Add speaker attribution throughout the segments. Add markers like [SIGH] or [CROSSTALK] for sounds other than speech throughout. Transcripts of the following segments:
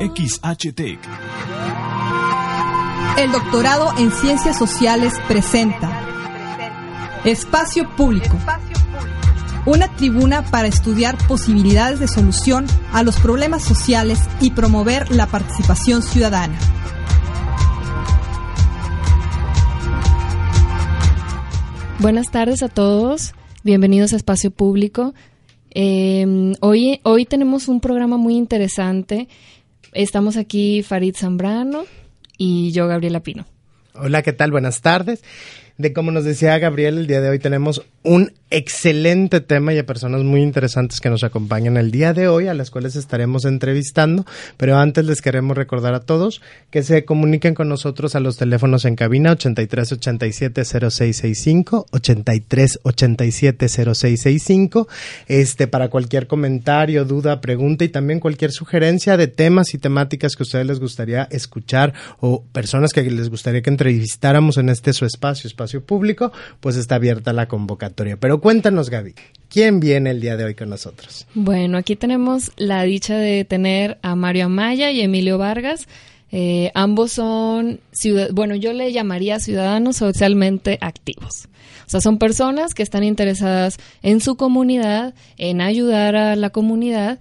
Speaker 1: XHTEC.
Speaker 2: El doctorado en Ciencias Sociales presenta Espacio Público. Una tribuna para estudiar posibilidades de solución a los problemas sociales y promover la participación ciudadana.
Speaker 3: Buenas tardes a todos, bienvenidos a Espacio Público. Eh, hoy, hoy tenemos un programa muy interesante. Estamos aquí Farid Zambrano y yo, Gabriela Pino.
Speaker 4: Hola, ¿qué tal? Buenas tardes. De como nos decía Gabriel, el día de hoy tenemos un excelente tema y a personas muy interesantes que nos acompañan el día de hoy, a las cuales estaremos entrevistando. Pero antes les queremos recordar a todos que se comuniquen con nosotros a los teléfonos en cabina 83 87 0665, 83 87 0665, este, para cualquier comentario, duda, pregunta y también cualquier sugerencia de temas y temáticas que a ustedes les gustaría escuchar o personas que les gustaría que entrevistáramos en este su espacio, espacio público, pues está abierta la convocatoria. Pero cuéntanos, Gaby, ¿quién viene el día de hoy con nosotros?
Speaker 3: Bueno, aquí tenemos la dicha de tener a Mario Amaya y Emilio Vargas. Eh, ambos son, bueno, yo le llamaría ciudadanos socialmente activos. O sea, son personas que están interesadas en su comunidad, en ayudar a la comunidad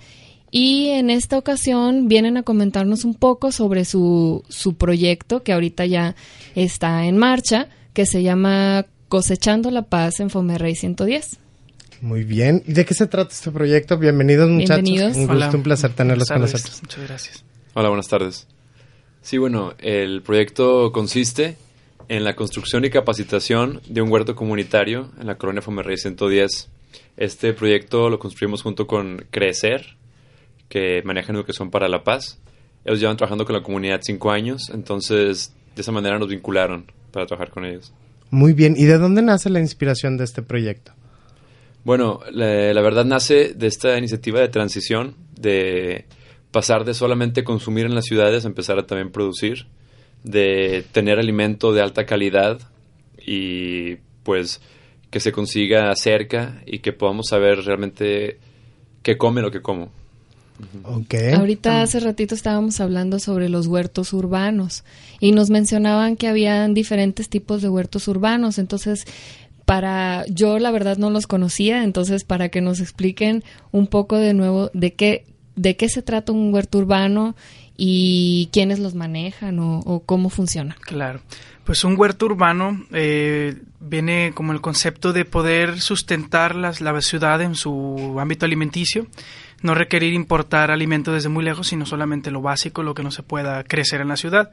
Speaker 3: y en esta ocasión vienen a comentarnos un poco sobre su, su proyecto que ahorita ya está en marcha, que se llama Cosechando la Paz en Fomerrey 110.
Speaker 4: Muy bien. ¿Y de qué se trata este proyecto? Bienvenidos, muchachos.
Speaker 3: Bienvenidos.
Speaker 4: Un gusto, un placer tenerlos con nosotros.
Speaker 5: Muchas gracias.
Speaker 6: Hola, buenas tardes. Sí, bueno, el proyecto consiste en la construcción y capacitación de un huerto comunitario en la colonia Fomerrey 110. Este proyecto lo construimos junto con Crecer, que manejan educación para la paz. Ellos llevan trabajando con la comunidad cinco años, entonces de esa manera nos vincularon para trabajar con ellos.
Speaker 4: Muy bien. ¿Y de dónde nace la inspiración de este proyecto?
Speaker 6: Bueno, la, la, verdad nace de esta iniciativa de transición, de pasar de solamente consumir en las ciudades a empezar a también producir, de tener alimento de alta calidad y pues que se consiga cerca y que podamos saber realmente qué come lo que como.
Speaker 4: Okay.
Speaker 3: Ahorita hace ratito estábamos hablando sobre los huertos urbanos y nos mencionaban que habían diferentes tipos de huertos urbanos. Entonces, para yo la verdad no los conocía, entonces para que nos expliquen un poco de nuevo de qué de qué se trata un huerto urbano y quiénes los manejan o, o cómo funciona.
Speaker 5: Claro. Pues un huerto urbano eh, viene como el concepto de poder sustentar las, la ciudad en su ámbito alimenticio no requerir importar alimentos desde muy lejos, sino solamente lo básico, lo que no se pueda crecer en la ciudad.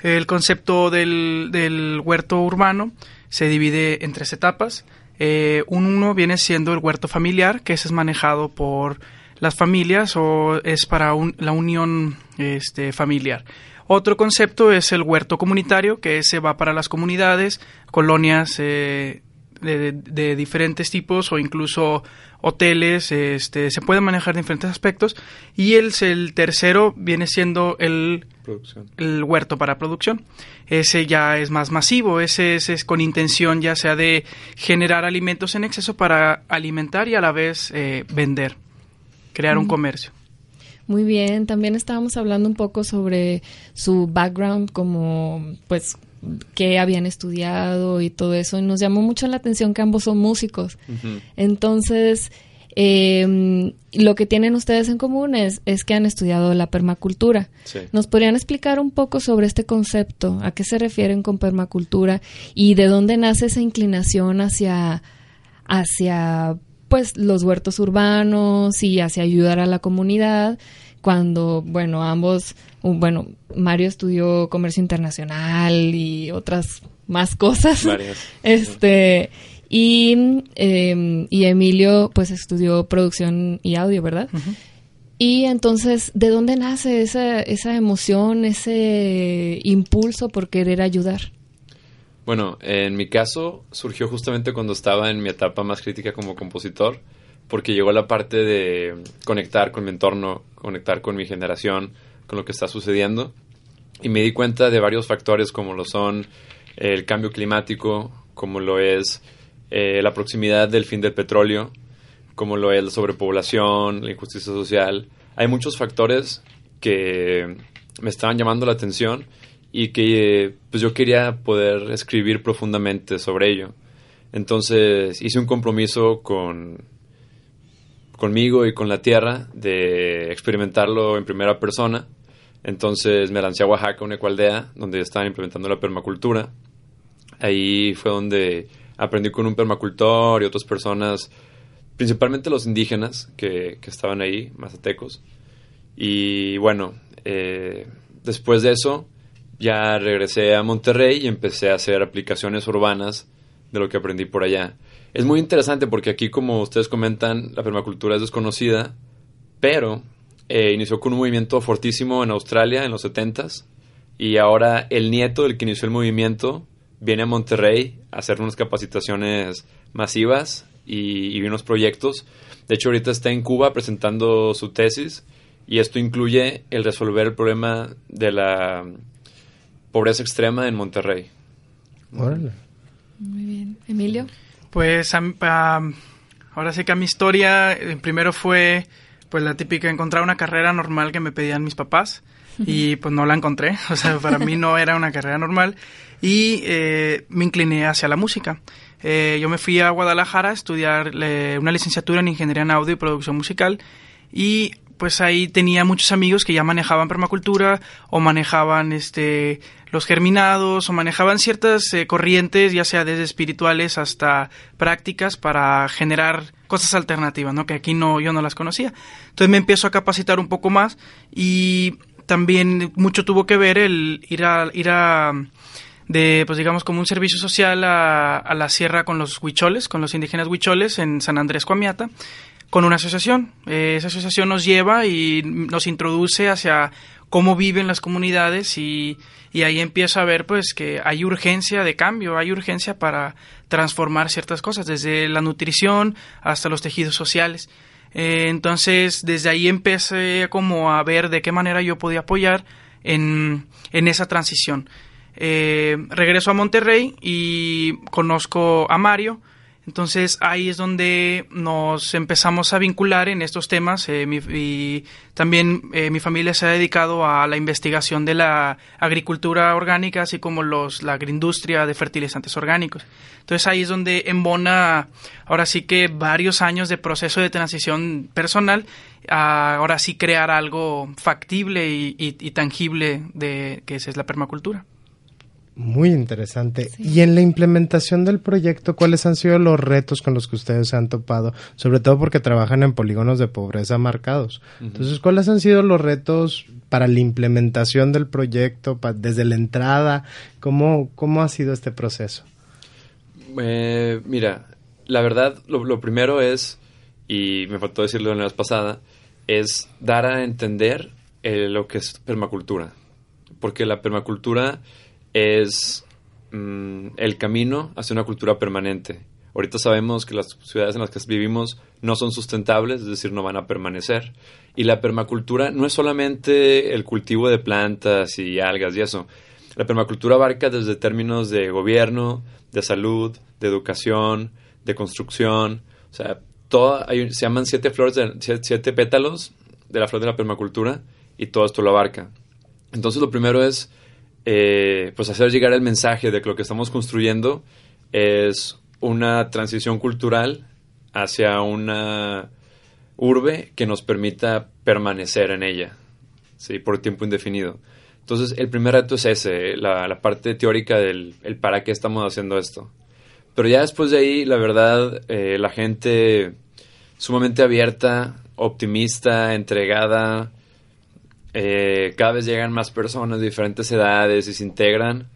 Speaker 5: El concepto del, del huerto urbano se divide en tres etapas. Eh, un uno viene siendo el huerto familiar, que ese es manejado por las familias o es para un, la unión este, familiar. Otro concepto es el huerto comunitario, que ese va para las comunidades, colonias eh, de, de, diferentes tipos o incluso hoteles, este, se puede manejar diferentes aspectos. Y el, el tercero viene siendo el, el huerto para producción. Ese ya es más masivo, ese, ese, es con intención ya sea de generar alimentos en exceso para alimentar y a la vez eh, vender, crear mm. un comercio.
Speaker 3: Muy bien, también estábamos hablando un poco sobre su background como pues que habían estudiado y todo eso. Y nos llamó mucho la atención que ambos son músicos. Uh -huh. Entonces, eh, lo que tienen ustedes en común es, es que han estudiado la permacultura.
Speaker 6: Sí.
Speaker 3: ¿Nos podrían explicar un poco sobre este concepto? ¿A qué se refieren con permacultura? ¿Y de dónde nace esa inclinación hacia, hacia pues, los huertos urbanos y hacia ayudar a la comunidad? Cuando, bueno, ambos bueno, Mario estudió comercio internacional y otras más cosas.
Speaker 6: Varias. [LAUGHS]
Speaker 3: Este, y, eh, y Emilio, pues estudió producción y audio, ¿verdad? Uh -huh. Y entonces, ¿de dónde nace esa, esa emoción, ese impulso por querer ayudar?
Speaker 6: Bueno, en mi caso surgió justamente cuando estaba en mi etapa más crítica como compositor, porque llegó la parte de conectar con mi entorno, conectar con mi generación, con lo que está sucediendo y me di cuenta de varios factores como lo son el cambio climático, como lo es eh, la proximidad del fin del petróleo, como lo es la sobrepoblación, la injusticia social. Hay muchos factores que me estaban llamando la atención y que pues yo quería poder escribir profundamente sobre ello. Entonces hice un compromiso con conmigo y con la tierra de experimentarlo en primera persona. Entonces me lancé a Oaxaca, una ecualdea, donde estaban implementando la permacultura. Ahí fue donde aprendí con un permacultor y otras personas, principalmente los indígenas que, estaban ahí, mazatecos. Y bueno, eh, después de eso ya regresé a Monterrey y empecé a hacer aplicaciones urbanas de lo que aprendí por allá. Es muy interesante porque aquí, como ustedes comentan, la permacultura es desconocida, pero eh, inició con un movimiento fortísimo en Australia en los 70s y ahora el nieto del que inició el movimiento viene a Monterrey a hacer unas capacitaciones masivas y, y unos proyectos. De hecho, ahorita está en Cuba presentando su tesis y esto incluye el resolver el problema de la pobreza extrema en Monterrey.
Speaker 3: Órale. Muy bien. Emilio.
Speaker 5: Pues ahora sí que a mi historia eh, primero fue pues la típica encontrar una carrera normal que me pedían mis papás y pues no la encontré, [LAUGHS] o sea, para mí no era una carrera normal. Y eh, me incliné hacia la música. Eh, yo me fui a Guadalajara a estudiar una licenciatura en Ingeniería en Audio y Producción Musical. Y pues ahí tenía muchos amigos que ya manejaban permacultura o manejaban este los germinados o manejaban ciertas eh, corrientes, ya sea desde espirituales hasta prácticas para generar cosas alternativas, ¿no? Que aquí no yo no las conocía. Entonces me empiezo a capacitar un poco más y también mucho tuvo que ver el ir a ir a de, pues digamos, como un servicio social a, a la sierra con los huicholes, con los indígenas huicholes en San Andrés Coamiata, con una asociación. Eh, esa asociación nos lleva y nos introduce hacia cómo viven las comunidades y, y, ahí empieza a ver pues que hay urgencia de cambio, hay urgencia para transformar ciertas cosas, desde la nutrición hasta los tejidos sociales. Eh, entonces, desde ahí empecé como a ver de qué manera yo podía apoyar en, en esa transición. Eh, regreso a Monterrey y conozco a Mario, entonces ahí es donde nos empezamos a vincular en estos temas eh, y también eh, mi familia se ha dedicado a la investigación de la agricultura orgánica así como los, la agroindustria de fertilizantes orgánicos. Entonces ahí es donde embona ahora sí que varios años de proceso de transición personal a ahora sí crear algo factible y, tangible de que es la permacultura.
Speaker 4: Muy interesante. Y en la implementación del proyecto, ¿cuáles han sido los retos con los que ustedes se han topado? Sobre todo porque trabajan en polígonos de pobreza marcados. Entonces, ¿cuáles han sido los retos para la implementación del proyecto desde la entrada? ¿Cómo, ¿Cómo ha sido este proceso?
Speaker 6: Eh, mira, la verdad, lo, primero es, y me faltó decirlo en la vez pasada, es dar a entender eh, lo que es permacultura. Porque la permacultura es mm, el camino hacia una cultura permanente. Ahorita sabemos que las ciudades en las que vivimos no son sustentables, es decir, no van a permanecer. Y la permacultura no es solamente el cultivo de plantas y algas y eso. La permacultura abarca desde términos de gobierno, de salud, de educación, de construcción. O sea, todo, se llaman siete flores, siete pétalos de la flor de la permacultura y todo esto lo abarca. Entonces, lo primero es eh, pues hacer llegar el mensaje de que lo que estamos construyendo es una transición cultural hacia una urbe que nos permita permanecer en ella, ¿sí? por tiempo indefinido. Entonces, el primer reto es ese, la, parte teórica del el para qué estamos haciendo esto. Pero ya después de ahí, la verdad, eh, la gente sumamente abierta, optimista, entregada, eh, cada vez llegan más personas de diferentes edades y se integran.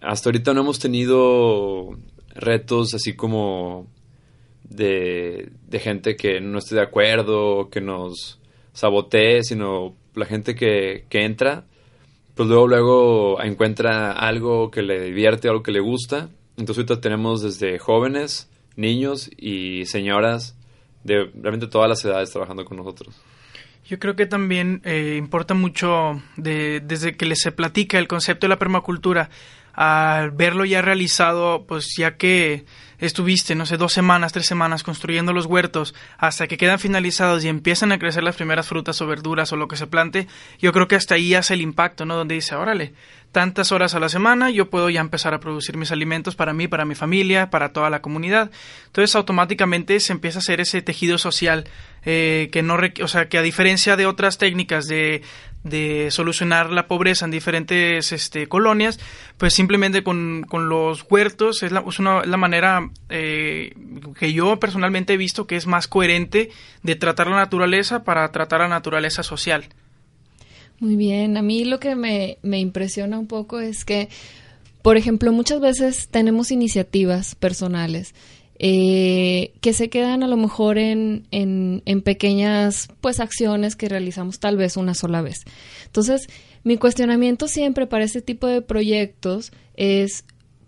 Speaker 6: Hasta ahorita no hemos tenido retos así como de, gente que no esté de acuerdo, que nos sabotee, sino la gente que, que entra, pues luego, luego encuentra algo que le divierte, algo que le gusta. Entonces ahorita tenemos desde jóvenes, niños y señoras de realmente todas las edades trabajando con nosotros.
Speaker 5: Yo creo que también eh, importa mucho de, desde que les se platica el concepto de la permacultura, al verlo ya realizado, pues ya que estuviste, no sé, dos semanas, tres semanas construyendo los huertos hasta que quedan finalizados y empiezan a crecer las primeras frutas o verduras o lo que se plante, yo creo que hasta ahí hace el impacto, ¿no? Donde dice, órale, tantas horas a la semana, yo puedo ya empezar a producir mis alimentos para mí, para mi familia, para toda la comunidad. Entonces automáticamente se empieza a hacer ese tejido social eh, que no, o sea, que a diferencia de otras técnicas de, de solucionar la pobreza en diferentes este, colonias, pues simplemente con, con los huertos es la, es una, la manera eh, que yo personalmente he visto que es más coherente de tratar la naturaleza para tratar la naturaleza social.
Speaker 3: Muy bien, a mí lo que me, me impresiona un poco es que, por ejemplo, muchas veces tenemos iniciativas personales eh, que se quedan a lo mejor en, en, pequeñas pues acciones que realizamos tal vez una sola vez. Entonces, mi cuestionamiento siempre para este tipo de proyectos es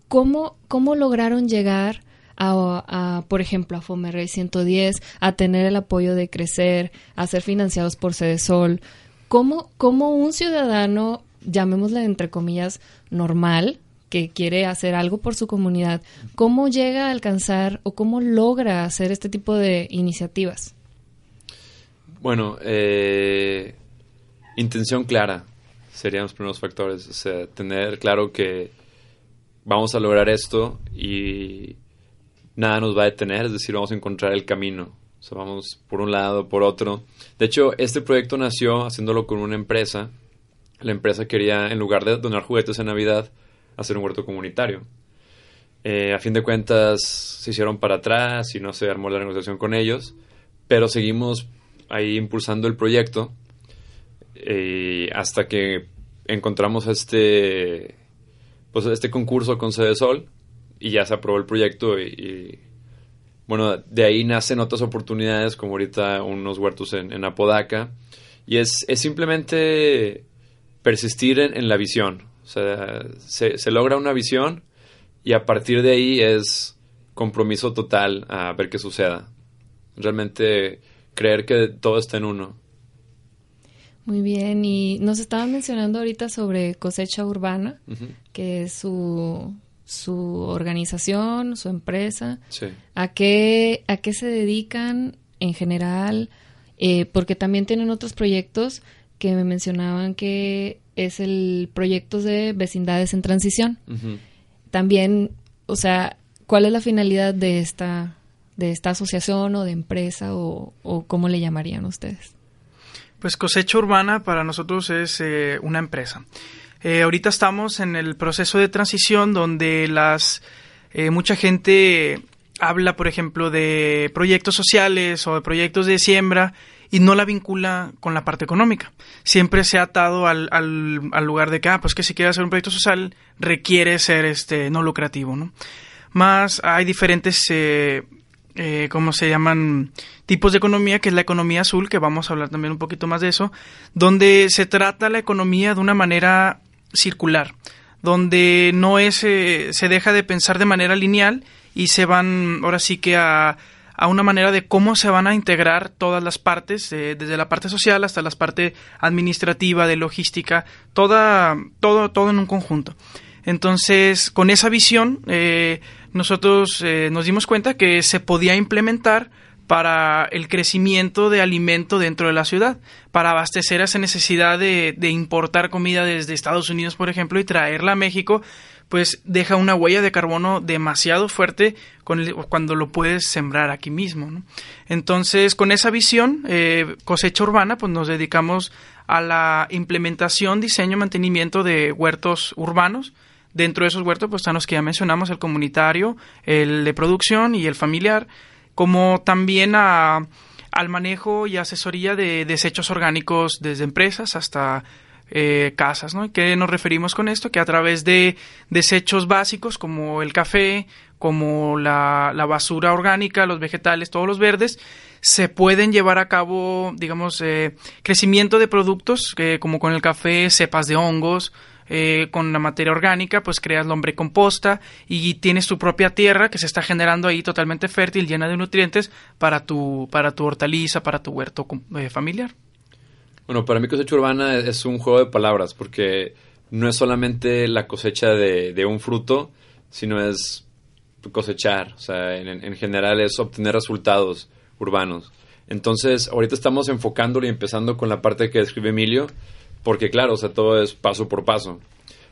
Speaker 3: cómo, cómo lograron llegar a, por ejemplo, a Fomerrey 110, a tener el apoyo de crecer, a ser financiados por Sol ¿Cómo, cómo un ciudadano, llamémosle entre comillas, normal, que quiere hacer algo por su comunidad, ¿cómo llega a alcanzar o cómo logra hacer este tipo de iniciativas?
Speaker 6: Bueno, eh, intención clara serían los primeros factores. O sea, tener claro que vamos a lograr esto y nada nos va a detener, es decir, vamos a encontrar el camino. O sea, vamos por un lado, por otro. De hecho, este proyecto nació haciéndolo con una empresa. La empresa quería, en lugar de donar juguetes en Navidad, hacer un huerto comunitario. Eh, a fin de cuentas se hicieron para atrás y no se armó la negociación con ellos, pero seguimos ahí impulsando el proyecto eh, hasta que encontramos este pues este concurso con Sede Sol y ya se aprobó el proyecto y, bueno de ahí nacen otras oportunidades como ahorita unos huertos en, Apodaca y es, es simplemente persistir en la visión o sea, se, logra una visión y a partir de ahí es compromiso total a ver qué suceda. Realmente creer que todo está en uno.
Speaker 3: Muy bien, y nos estaban mencionando ahorita sobre cosecha urbana, que es su, su organización, su empresa. ¿A, qué, ¿A qué se dedican en general? Eh, porque también tienen otros proyectos que me mencionaban que es el proyecto de vecindades en transición. También, o sea, ¿cuál es la finalidad de esta, de esta asociación o de empresa o, cómo le llamarían ustedes?
Speaker 5: Pues Cosecha Urbana para nosotros es eh, una empresa. Eh, ahorita estamos en el proceso de transición donde las eh, mucha gente habla, por ejemplo, de proyectos sociales o de proyectos de siembra y no la vincula con la parte económica. Siempre se ha atado al, al, lugar de que, ah, pues que si quieres hacer un proyecto social requiere ser este no lucrativo, ¿no? Más hay diferentes, eh, ¿cómo se llaman? Tipos de economía, que es la economía azul, que vamos a hablar también un poquito más de eso, donde se trata la economía de una manera circular, donde no es, eh, se deja de pensar de manera lineal y se van ahora sí que a a una manera de cómo se van a integrar todas las partes, eh, desde la parte social hasta la parte administrativa, de logística, toda, todo, todo en un conjunto. Entonces, con esa visión, eh, nosotros eh, nos dimos cuenta que se podía implementar para el crecimiento de alimento dentro de la ciudad, para abastecer esa necesidad de, de importar comida desde Estados Unidos, por ejemplo, y traerla a México pues deja una huella de carbono demasiado fuerte cuando lo puedes sembrar aquí mismo. Entonces, con esa visión, eh, cosecha urbana, pues nos dedicamos a la implementación, diseño, mantenimiento de huertos urbanos. Dentro de esos huertos, pues están los que ya mencionamos, el comunitario, el de producción y el familiar, como también a, al manejo y asesoría de desechos orgánicos desde empresas hasta eh, casas, ¿no? ¿Qué nos referimos con esto? Que a través de desechos básicos como el café, como la, basura orgánica, los vegetales, todos los verdes, se pueden llevar a cabo, digamos, eh, crecimiento de productos, como con el café, cepas de hongos, eh, con la materia orgánica, pues creas lombre composta y tienes tu propia tierra que se está generando ahí totalmente fértil, llena de nutrientes para tu, para tu hortaliza, para tu huerto familiar.
Speaker 6: Bueno, para mí cosecha urbana es un juego de palabras porque no es solamente la cosecha de, un fruto, sino es cosechar, o sea, en, general es obtener resultados urbanos. Entonces, ahorita estamos enfocándolo y empezando con la parte que describe Emilio, porque claro, o sea, todo es paso por paso.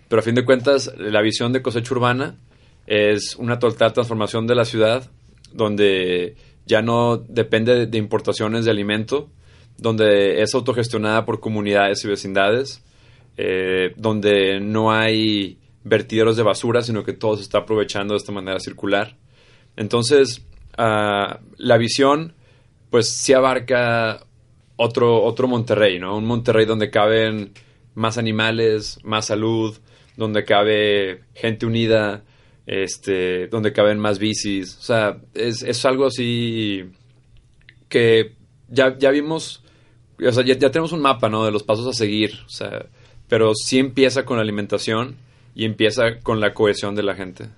Speaker 6: Pero a fin de cuentas, la visión de cosecha urbana es una total transformación de la ciudad, donde ya no depende de importaciones de alimento, donde es autogestionada por comunidades y vecindades, eh, donde no hay vertideros de basura, sino que todo se está aprovechando de esta manera circular. Entonces, ah, la visión, pues sí abarca otro, otro Monterrey, ¿no? Un Monterrey donde caben más animales, más salud, donde cabe gente unida, este, donde caben más bicis. O sea, es, es algo así que ya, ya vimos, o sea, ya, ya, tenemos un mapa, ¿no? De los pasos a seguir, o sea, pero sí empieza con la alimentación y empieza con la cohesión de la gente.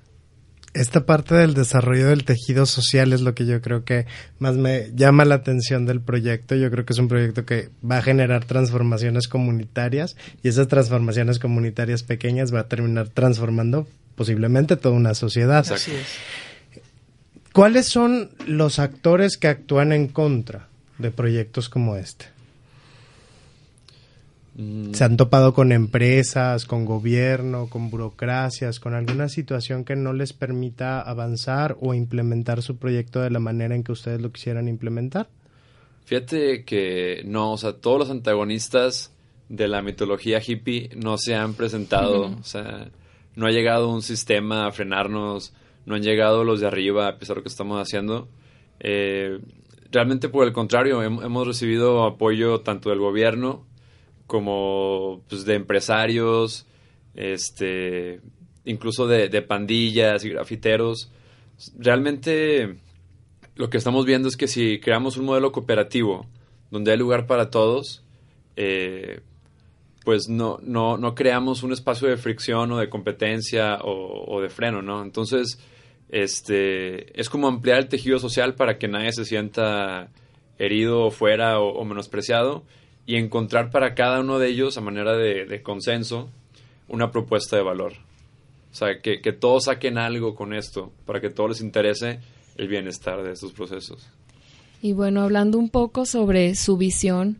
Speaker 4: Esta parte del desarrollo del tejido social es lo que yo creo que más me llama la atención del proyecto. Yo creo que es un proyecto que va a generar transformaciones comunitarias y esas transformaciones comunitarias pequeñas va a terminar transformando posiblemente toda una sociedad.
Speaker 5: Así es.
Speaker 4: ¿Cuáles son los actores que actúan en contra de proyectos como este? Mm. ¿Se han topado con empresas, con gobierno, con burocracias, con alguna situación que no les permita avanzar o implementar su proyecto de la manera en que ustedes lo quisieran implementar?
Speaker 6: Fíjate que no, o sea, todos los antagonistas de la mitología hippie no se han presentado, o sea, no ha llegado un sistema a frenarnos, no han llegado los de arriba a pesar de lo que estamos haciendo. Eh, realmente por el contrario, hemos recibido apoyo tanto del gobierno como pues, de empresarios, este, incluso de, pandillas y grafiteros. Realmente lo que estamos viendo es que si creamos un modelo cooperativo donde hay lugar para todos, eh, pues no, no, no creamos un espacio de fricción o de competencia o, de freno, ¿no? Entonces, este, es como ampliar el tejido social para que nadie se sienta herido fuera o menospreciado y encontrar para cada uno de ellos, a manera de, consenso, una propuesta de valor. O sea, que, todos saquen algo con esto, para que todos les interese el bienestar de estos procesos.
Speaker 3: Y bueno, hablando un poco sobre su visión,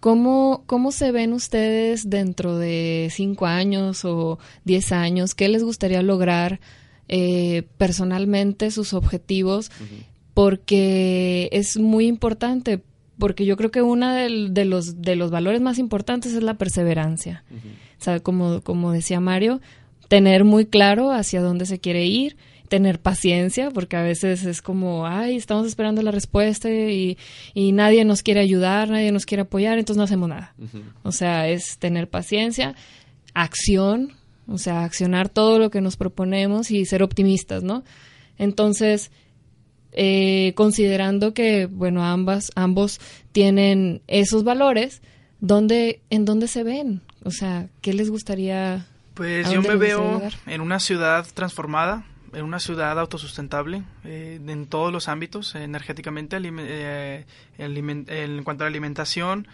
Speaker 3: ¿cómo, ¿cómo se ven ustedes dentro de cinco años o diez años? ¿Qué les gustaría lograr eh, personalmente, sus objetivos? Porque es muy importante porque yo creo que uno de, los, de los valores más importantes es la perseverancia. O sea, como, como decía Mario, tener muy claro hacia dónde se quiere ir, tener paciencia, porque a veces es como, ay, estamos esperando la respuesta y, y nadie nos quiere ayudar, nadie nos quiere apoyar, entonces no hacemos nada. O sea, es tener paciencia, acción, o sea, accionar todo lo que nos proponemos y ser optimistas, ¿no? Entonces, eh, considerando que, bueno, ambas, ambos tienen esos valores, ¿dónde, ¿en dónde se ven? O sea, ¿qué les gustaría?
Speaker 5: Pues yo me veo en una ciudad transformada, en una ciudad autosustentable eh, en todos los ámbitos, energéticamente, eh, en cuanto a la alimentación,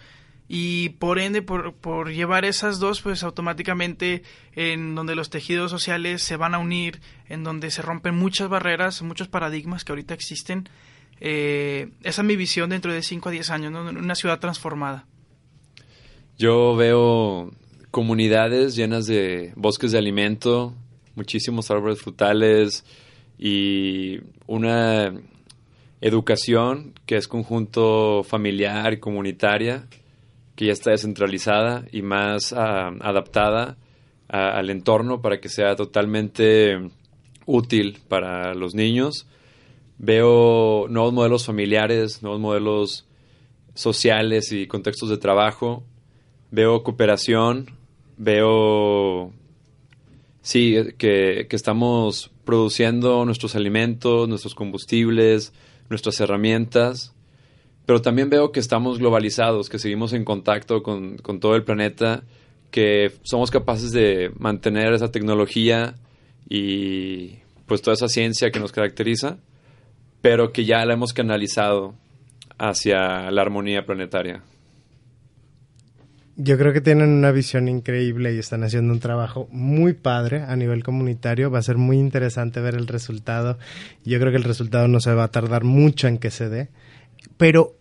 Speaker 5: y por ende, por, por, llevar esas dos, pues automáticamente en donde los tejidos sociales se van a unir, en donde se rompen muchas barreras, muchos paradigmas que ahorita existen. Eh, esa es mi visión dentro de 5 a 10 años, una ciudad transformada.
Speaker 6: Yo veo comunidades llenas de bosques de alimento, muchísimos árboles frutales y una educación que es conjunto familiar y comunitaria que ya está descentralizada y más ah, adaptada al entorno para que sea totalmente útil para los niños. Veo nuevos modelos familiares, nuevos modelos sociales y contextos de trabajo. Veo cooperación, veo, sí, que, que estamos produciendo nuestros alimentos, nuestros combustibles, nuestras herramientas pero también veo que estamos globalizados, que seguimos en contacto con, todo el planeta, que somos capaces de mantener esa tecnología y pues toda esa ciencia que nos caracteriza, pero que ya la hemos canalizado hacia la armonía planetaria.
Speaker 4: Yo creo que tienen una visión increíble y están haciendo un trabajo muy padre a nivel comunitario. Va a ser muy interesante ver el resultado. Yo creo que el resultado no se va a tardar mucho en que se dé. Pero,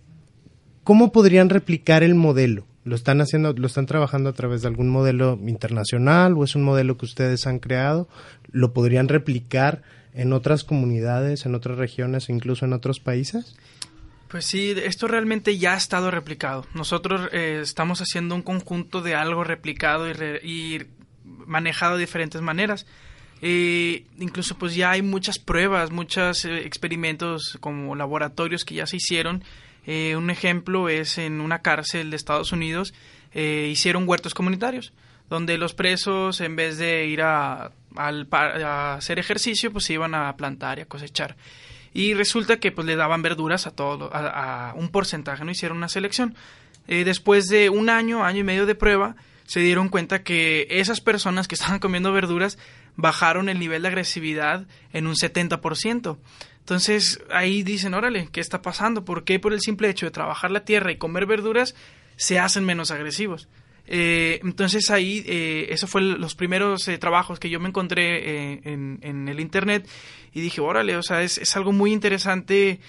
Speaker 4: ¿cómo podrían replicar el modelo? ¿Lo están haciendo, lo están trabajando a través de algún modelo internacional o es un modelo que ustedes han creado? ¿Lo podrían replicar en otras comunidades, en otras regiones, incluso en otros países?
Speaker 5: Pues sí, esto realmente ya ha estado replicado. Nosotros eh, estamos haciendo un conjunto de algo replicado y, manejado de diferentes maneras. Eh, incluso pues ya hay muchas pruebas, muchos eh, experimentos como laboratorios que ya se hicieron. un ejemplo es en una cárcel de Estados Unidos hicieron huertos comunitarios donde los presos en vez de ir a, a hacer ejercicio pues se iban a plantar y a cosechar. Y resulta que pues le daban verduras a todo a, un porcentaje no hicieron una selección. Eh, después de un año año y medio de prueba se dieron cuenta que esas personas que estaban comiendo verduras bajaron el nivel de agresividad en un 70%. Entonces ahí dicen, órale, ¿qué está pasando? ¿Por qué por el simple hecho de trabajar la tierra y comer verduras se hacen menos agresivos? Eh, entonces ahí, eh, eso fue los primeros eh, trabajos que yo me encontré en, en, el Internet y dije, órale, o sea, es, es algo muy interesante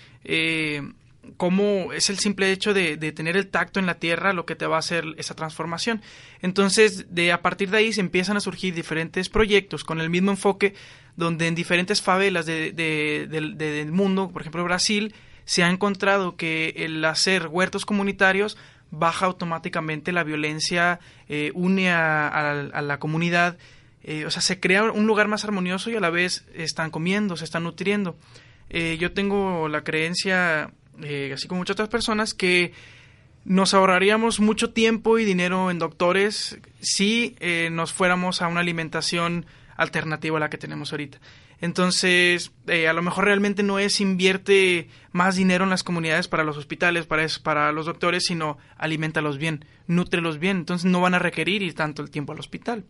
Speaker 5: cómo es el simple hecho de, tener el tacto en la tierra lo que te va a hacer esa transformación. Entonces, de a partir de ahí se empiezan a surgir diferentes proyectos con el mismo enfoque, donde en diferentes favelas de, del mundo, por ejemplo Brasil, se ha encontrado que el hacer huertos comunitarios baja automáticamente la violencia, eh, une a, la comunidad, eh, o sea, se crea un lugar más armonioso y a la vez están comiendo, se están nutriendo. Eh, yo tengo la creencia, así como muchas otras personas, que nos ahorraríamos mucho tiempo y dinero en doctores si nos fuéramos a una alimentación alternativa a la que tenemos ahorita. Entonces, eh, a lo mejor realmente no es invierte más dinero en las comunidades para los hospitales, para, para los doctores, sino alimentalos bien, nútrelos bien. Entonces no van a requerir ir tanto el tiempo al hospital.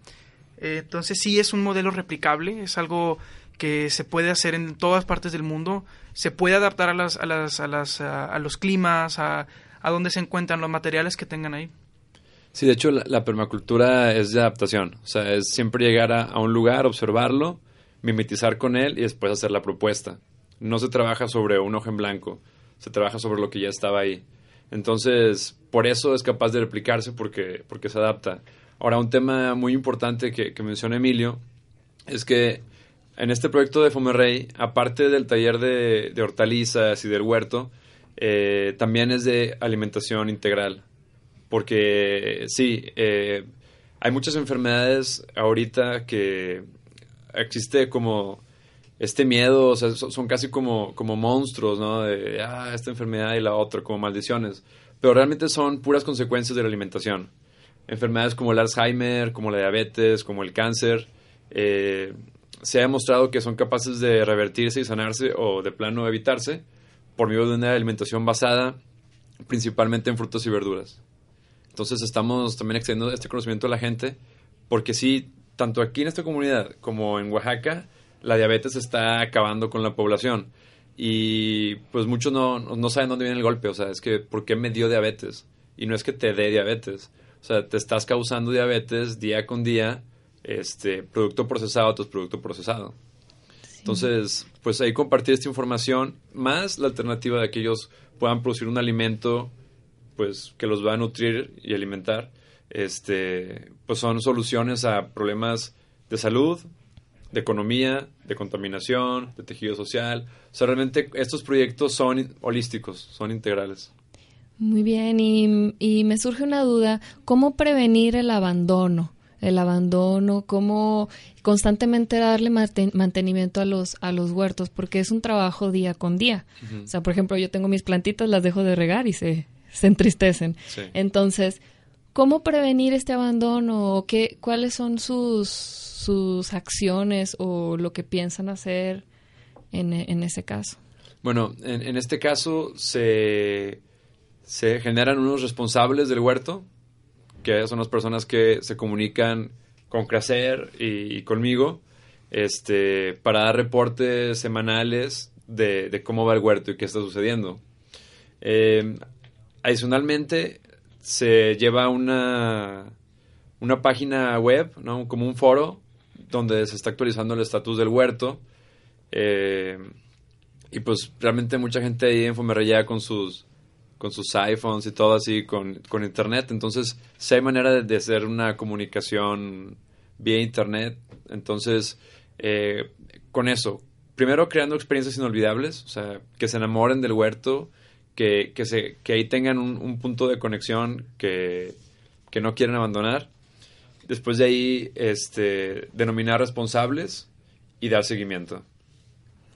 Speaker 5: Eh, entonces sí es un modelo replicable, es algo que se puede hacer en todas partes del mundo, se puede adaptar a, las, a, las, a, las, a, los climas, a, donde se encuentran los materiales que tengan ahí.
Speaker 6: Sí, de hecho la, permacultura es de adaptación, o sea, es siempre llegar a un lugar, observarlo, mimetizar con él y después hacer la propuesta. No se trabaja sobre un ojo en blanco, se trabaja sobre lo que ya estaba ahí. Entonces, por eso es capaz de replicarse porque, porque se adapta. Ahora, un tema muy importante que, que menciona Emilio es que en este proyecto de Fomerrey, aparte del taller de, hortalizas y del huerto, eh, también es de alimentación integral. Porque sí, eh, hay muchas enfermedades ahorita que existe como este miedo, o sea, son casi como, como monstruos, ¿no? De, ah, esta enfermedad y la otra, como maldiciones. Pero realmente son puras consecuencias de la alimentación. Enfermedades como el Alzheimer, como la diabetes, como el cáncer, eh, se ha demostrado que son capaces de revertirse y sanarse o de plano evitarse por medio de una alimentación basada principalmente en frutas y verduras. Entonces estamos también extendiendo este conocimiento a la gente porque sí tanto aquí en esta comunidad como en Oaxaca, la diabetes está acabando con la población. Y pues muchos no, no saben dónde viene el golpe. O sea, es que, ¿por qué me dio diabetes? Y no es que te dé diabetes. O sea, te estás causando diabetes día con día, este, producto procesado tras producto procesado. Entonces, pues ahí compartir esta información, más la alternativa de que ellos puedan producir un alimento, pues, que los va a nutrir y alimentar este, pues son soluciones a problemas de salud, de economía, de contaminación, de tejido social. O sea, realmente estos proyectos son holísticos, son integrales.
Speaker 3: Muy bien, y, y me surge una duda, ¿cómo prevenir el abandono? El abandono, cómo constantemente darle mantenimiento a los, a los huertos, porque es un trabajo día con día. O sea, por ejemplo, yo tengo mis plantitas, las dejo de regar y se, se entristecen. Entonces, ¿Cómo prevenir este abandono? ¿Qué, ¿Cuáles son sus, sus acciones o lo que piensan hacer en, en ese caso?
Speaker 6: Bueno, en, en este caso se, se generan unos responsables del huerto, que son las personas que se comunican con Crecer y, conmigo, este, para dar reportes semanales de, cómo va el huerto y qué está sucediendo. Eh, adicionalmente, se lleva una, una página web, ¿no? como un foro, donde se está actualizando el estatus del huerto. Eh, y pues realmente mucha gente ahí en con sus con sus iPhones y todo así, con, con internet. Entonces, si hay manera de, hacer una comunicación vía internet. Entonces, eh, con eso, primero creando experiencias inolvidables, o sea, que se enamoren del huerto, que, que, se, que ahí tengan un, punto de conexión que, que, no quieren abandonar. Después de ahí, este, denominar responsables y dar seguimiento.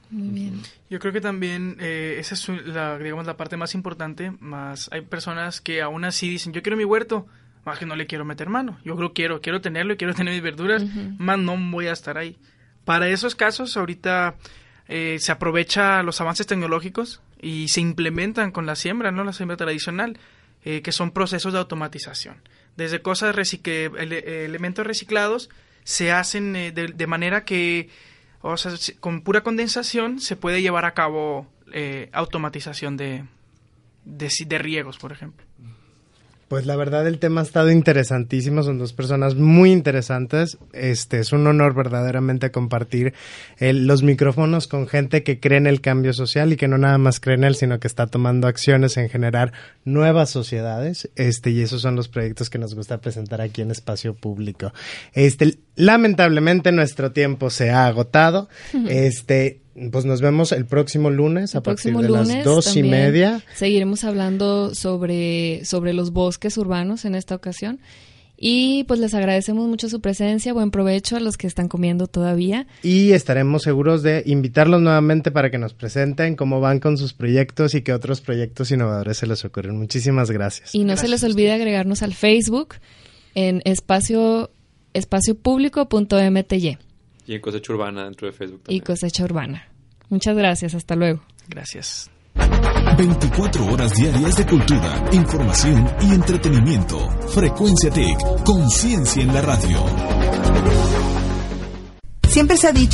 Speaker 3: Muy bien.
Speaker 5: Yo creo que también eh, esa es la, digamos, la parte más importante, más hay personas que aún así dicen, yo quiero mi huerto, más que no le quiero meter mano. Yo creo quiero, quiero tenerlo y quiero tener mis verduras, más no voy a estar ahí. Para esos casos, ahorita eh, se aprovecha los avances tecnológicos y se implementan con la siembra, ¿no? La siembra tradicional, eh, que son procesos de automatización. Desde cosas, que elementos reciclados se hacen de manera que o sea, con pura condensación se puede llevar a cabo eh, automatización de, de, riegos, por ejemplo.
Speaker 4: Pues la verdad el tema ha estado interesantísimo, son dos personas muy interesantes. Este es un honor verdaderamente compartir los micrófonos con gente que cree en el cambio social y que no nada más cree en él, sino que está tomando acciones en generar nuevas sociedades. Este y esos son los proyectos que nos gusta presentar aquí en espacio público. Este lamentablemente nuestro tiempo se ha agotado. Este pues nos vemos el próximo lunes a partir de las dos y media.
Speaker 3: Seguiremos hablando sobre, sobre los bosques urbanos en esta ocasión. Y pues les agradecemos mucho su presencia, buen provecho a los que están comiendo todavía.
Speaker 4: Y estaremos seguros de invitarlos nuevamente para que nos presenten cómo van con sus proyectos y qué otros proyectos innovadores se les ocurren. Muchísimas gracias.
Speaker 3: Y no se les olvide agregarnos al Facebook en espacio espaciopublico.mty.
Speaker 6: Y en Cosecha Urbana dentro de Facebook también.
Speaker 3: Y Cosecha Urbana. Muchas gracias, hasta luego.
Speaker 5: Gracias.
Speaker 1: 24 horas diarias de cultura, información y entretenimiento. Frecuencia TIC, conciencia en la radio.
Speaker 7: Siempre se ha dicho